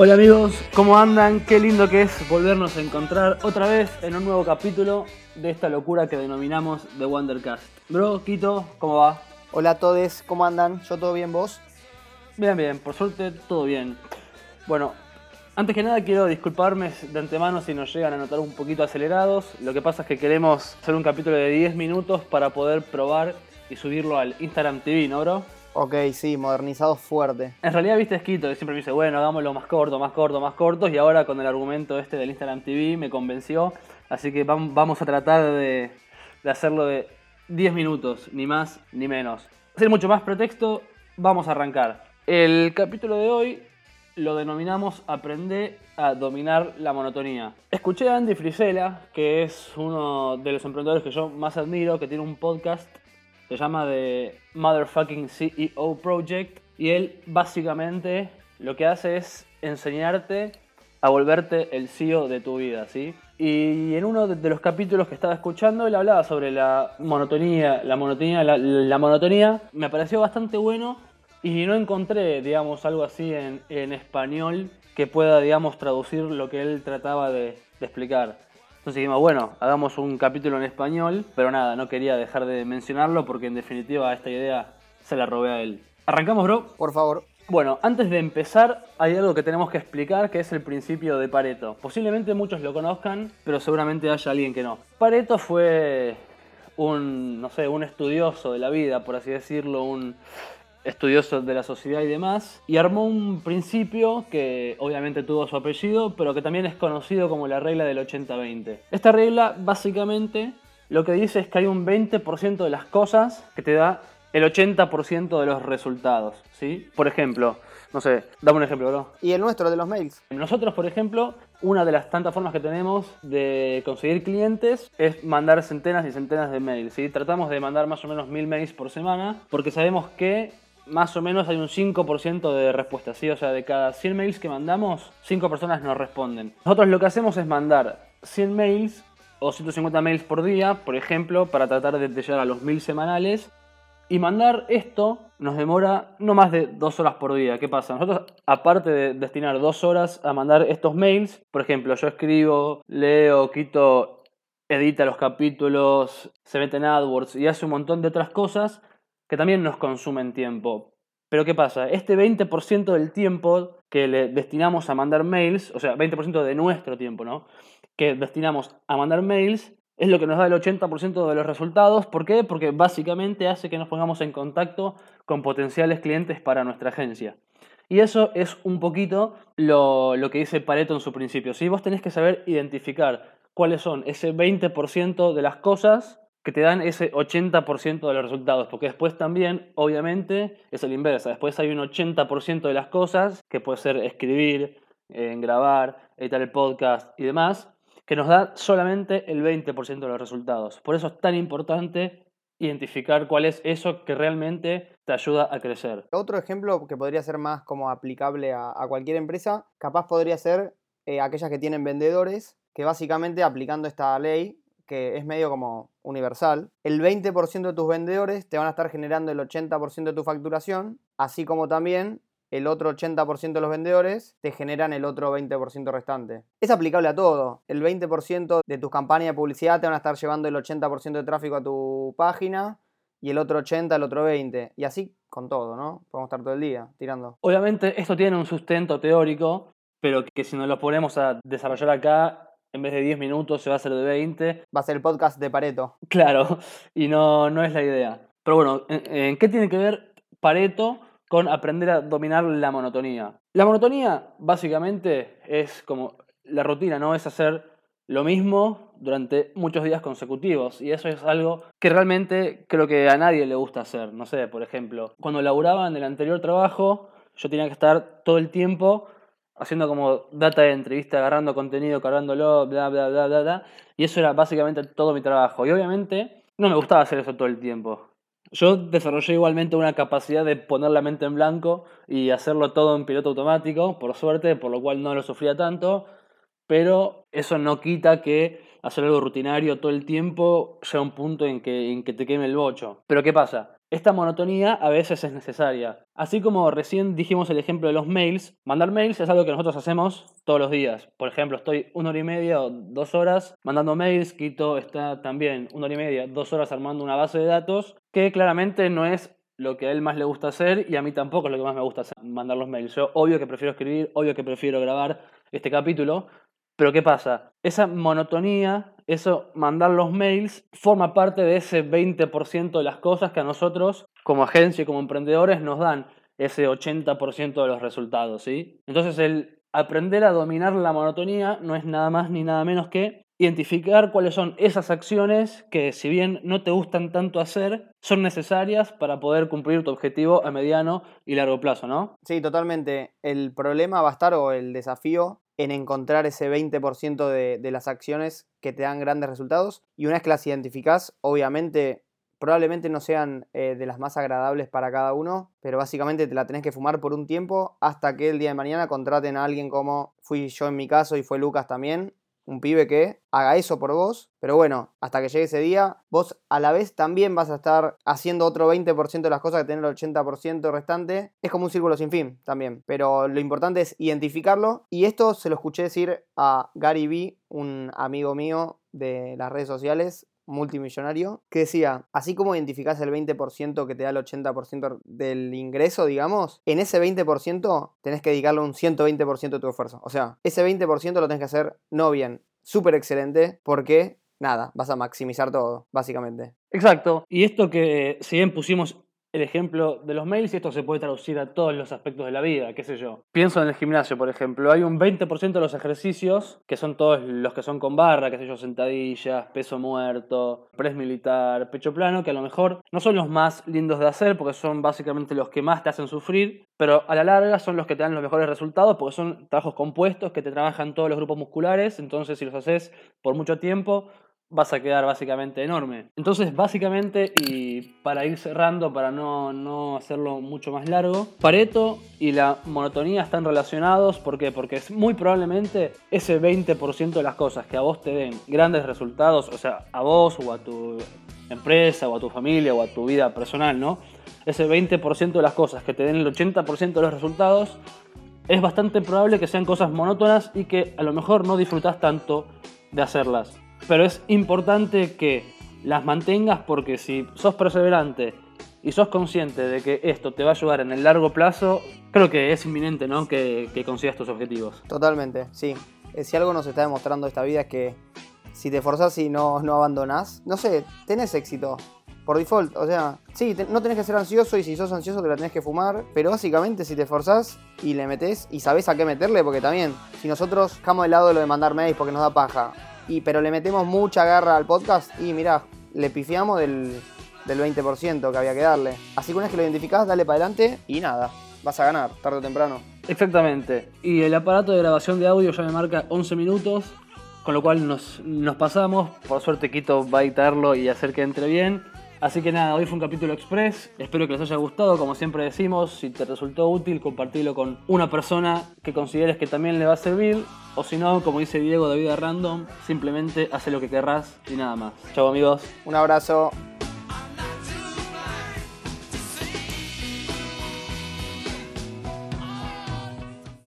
Hola amigos, ¿cómo andan? Qué lindo que es volvernos a encontrar otra vez en un nuevo capítulo de esta locura que denominamos The Wondercast. Bro, Quito, ¿cómo va? Hola a todos, ¿cómo andan? ¿Yo todo bien vos? Bien, bien, por suerte todo bien. Bueno, antes que nada quiero disculparme de antemano si nos llegan a notar un poquito acelerados. Lo que pasa es que queremos hacer un capítulo de 10 minutos para poder probar y subirlo al Instagram TV, ¿no, bro? Ok, sí, modernizado fuerte. En realidad, viste, escrito, que siempre me dice, bueno, hagámoslo más corto, más corto, más cortos, y ahora con el argumento este del Instagram TV me convenció, así que vamos a tratar de, hacerlo de 10 minutos, ni más ni menos. Sin mucho más pretexto, vamos a arrancar. El capítulo de hoy lo denominamos Aprende a dominar la monotonía. Escuché a Andy Frisella, que es uno de los emprendedores que yo más admiro, que tiene un podcast se llama The Motherfucking CEO Project y él básicamente lo que hace es enseñarte a volverte el CEO de tu vida, ¿sí? Y en uno de los capítulos que estaba escuchando, él hablaba sobre la monotonía, la monotonía, la, monotonía. Me pareció bastante bueno y no encontré, digamos, algo así en, español que pueda, digamos, traducir lo que él trataba de, de explicar. Entonces dijimos, bueno, hagamos un capítulo en español, pero nada, no quería dejar de mencionarlo porque en definitiva esta idea se la robé a él. ¿Arrancamos, bro? Por favor. Bueno, antes de empezar hay algo que tenemos que explicar que es el principio de Pareto. Posiblemente muchos lo conozcan, pero seguramente haya alguien que no. Pareto fue un, no sé, un estudioso de la vida, por así decirlo, un estudioso de la sociedad y demás, y armó un principio que obviamente tuvo su apellido, pero que también es conocido como la regla del 80-20. Esta regla básicamente lo que dice es que hay un 20% de las cosas que te da el 80% de los resultados, ¿sí? Por ejemplo, no sé, dame un ejemplo, bro. ¿Y el nuestro de los mails? Nosotros, por ejemplo, una de las tantas formas que tenemos de conseguir clientes es mandar centenas y centenas de mails, ¿sí? Tratamos de mandar más o menos mil mails por semana porque sabemos que más o menos hay un 5% de respuesta, ¿sí? O sea, de cada 100 mails que mandamos, 5 personas nos responden. Nosotros lo que hacemos es mandar 100 mails o 150 mails por día, por ejemplo, para tratar de llegar a los 1000 semanales. Y mandar esto nos demora no más de 2 horas por día. ¿Qué pasa? Nosotros, aparte de destinar 2 horas a mandar estos mails, por ejemplo, yo escribo, leo, quito, edita los capítulos, se mete en AdWords y hace un montón de otras cosas, que también nos consumen tiempo. Pero ¿qué pasa? Este 20% del tiempo que le destinamos a mandar mails, o sea, 20% de nuestro tiempo, ¿no? Que destinamos a mandar mails, es lo que nos da el 80% de los resultados. ¿Por qué? Porque básicamente hace que nos pongamos en contacto con potenciales clientes para nuestra agencia. Y eso es un poquito lo, que dice Pareto en su principio. Si Vos tenés que saber identificar cuáles son ese 20% de las cosas que te dan ese 80% de los resultados, porque después también, obviamente, es el inversa, después hay un 80% de las cosas, que puede ser escribir, eh, grabar, editar el podcast y demás, que nos da solamente el 20% de los resultados. Por eso es tan importante identificar cuál es eso que realmente te ayuda a crecer. Otro ejemplo que podría ser más como aplicable a, cualquier empresa, capaz podría ser eh, aquellas que tienen vendedores, que básicamente aplicando esta ley que es medio como universal, el 20% de tus vendedores te van a estar generando el 80% de tu facturación, así como también el otro 80% de los vendedores te generan el otro 20% restante. Es aplicable a todo. El 20% de tus campañas de publicidad te van a estar llevando el 80% de tráfico a tu página y el otro 80 el otro 20. Y así con todo, ¿no? Podemos estar todo el día tirando. Obviamente esto tiene un sustento teórico, pero que si nos lo ponemos a desarrollar acá en vez de 10 minutos se va a hacer de 20. Va a ser el podcast de Pareto. Claro, y no, no es la idea. Pero bueno, ¿en, qué tiene que ver Pareto con aprender a dominar la monotonía? La monotonía básicamente es como la rutina, ¿no? Es hacer lo mismo durante muchos días consecutivos. Y eso es algo que realmente creo que a nadie le gusta hacer. No sé, por ejemplo, cuando laburaba en el anterior trabajo, yo tenía que estar todo el tiempo haciendo como data de entrevista, agarrando contenido, cargándolo, bla, bla, bla, bla, bla. Y eso era básicamente todo mi trabajo. Y obviamente no me gustaba hacer eso todo el tiempo. Yo desarrollé igualmente una capacidad de poner la mente en blanco y hacerlo todo en piloto automático, por suerte, por lo cual no lo sufría tanto, pero eso no quita que hacer algo rutinario todo el tiempo llega a un punto en que, en que te queme el bocho. Pero ¿qué pasa? Esta monotonía a veces es necesaria. Así como recién dijimos el ejemplo de los mails, mandar mails es algo que nosotros hacemos todos los días. Por ejemplo, estoy una hora y media o dos horas mandando mails, Quito está también una hora y media, dos horas armando una base de datos, que claramente no es lo que a él más le gusta hacer y a mí tampoco es lo que más me gusta hacer, mandar los mails. Yo obvio que prefiero escribir, obvio que prefiero grabar este capítulo, pero ¿qué pasa? Esa monotonía eso, mandar los mails, forma parte de ese 20% de las cosas que a nosotros, como agencia y como emprendedores, nos dan ese 80% de los resultados, ¿sí? Entonces, el aprender a dominar la monotonía no es nada más ni nada menos que identificar cuáles son esas acciones que, si bien no te gustan tanto hacer, son necesarias para poder cumplir tu objetivo a mediano y largo plazo, ¿no? Sí, totalmente. El problema va a estar, o el desafío, en encontrar ese 20% de, las acciones que te dan grandes resultados. Y una vez que las identificás, obviamente, probablemente no sean eh, de las más agradables para cada uno, pero básicamente te la tenés que fumar por un tiempo hasta que el día de mañana contraten a alguien como fui yo en mi caso y fue Lucas también, un pibe que haga eso por vos, pero bueno, hasta que llegue ese día, vos a la vez también vas a estar haciendo otro 20% de las cosas que tener el 80% restante. Es como un círculo sin fin también, pero lo importante es identificarlo y esto se lo escuché decir a Gary Vee, un amigo mío de las redes sociales, multimillonario, que decía, así como identificás el 20% que te da el 80% del ingreso, digamos, en ese 20% tenés que dedicarle un 120% de tu esfuerzo. O sea, ese 20% lo tenés que hacer no bien, súper excelente, porque nada, vas a maximizar todo, básicamente. Exacto. Y esto que si bien pusimos el ejemplo de los mails y esto se puede traducir a todos los aspectos de la vida, qué sé yo. Pienso en el gimnasio, por ejemplo, hay un 20% de los ejercicios que son todos los que son con barra, qué sé yo, sentadillas, peso muerto, press militar, pecho plano, que a lo mejor no son los más lindos de hacer porque son básicamente los que más te hacen sufrir, pero a la larga son los que te dan los mejores resultados porque son trabajos compuestos que te trabajan todos los grupos musculares, entonces si los haces por mucho tiempo vas a quedar básicamente enorme. Entonces, básicamente, y para ir cerrando, para no, no, hacerlo mucho más largo, Pareto y la monotonía están relacionados. ¿Por qué? Porque es muy probablemente ese 20% de las cosas que a vos te den grandes resultados, o sea, a vos o a tu empresa o a tu familia o a tu vida personal, ¿no? Ese 20% de las cosas que te den el 80% de los resultados, es bastante probable que sean cosas monótonas y que a lo mejor no disfrutas tanto de hacerlas pero es importante que las mantengas porque si sos perseverante y sos consciente de que esto te va a ayudar en el largo plazo, creo que es inminente ¿no? que, consigas tus objetivos. Totalmente, sí. Eh, si algo nos está demostrando esta vida es que si te forzás y no, no abandonás, no sé, tenés éxito. Por default, o sea, sí, no tenés que ser ansioso y si sos ansioso te la tenés que fumar, pero básicamente si te forzás y le metés y sabés a qué meterle, porque también, si nosotros dejamos de lado lo de mandar mails porque nos da paja, y, pero le metemos mucha garra al podcast y mirá, le pifiamos del, del 20% que había que darle. Así que una vez que lo identificás, dale para adelante y nada, vas a ganar, tarde o temprano. Exactamente. Y el aparato de grabación de audio ya me marca 11 minutos, con lo cual nos, nos pasamos. Por suerte Quito va a editarlo y hacer que entre bien. Así que nada, hoy fue un capítulo express. Espero que les haya gustado. Como siempre decimos, si te resultó útil, compartilo con una persona que consideres que también le va a servir. O si no, como dice Diego de Vida Random, simplemente hace lo que querrás y nada más. Chau amigos. Un abrazo.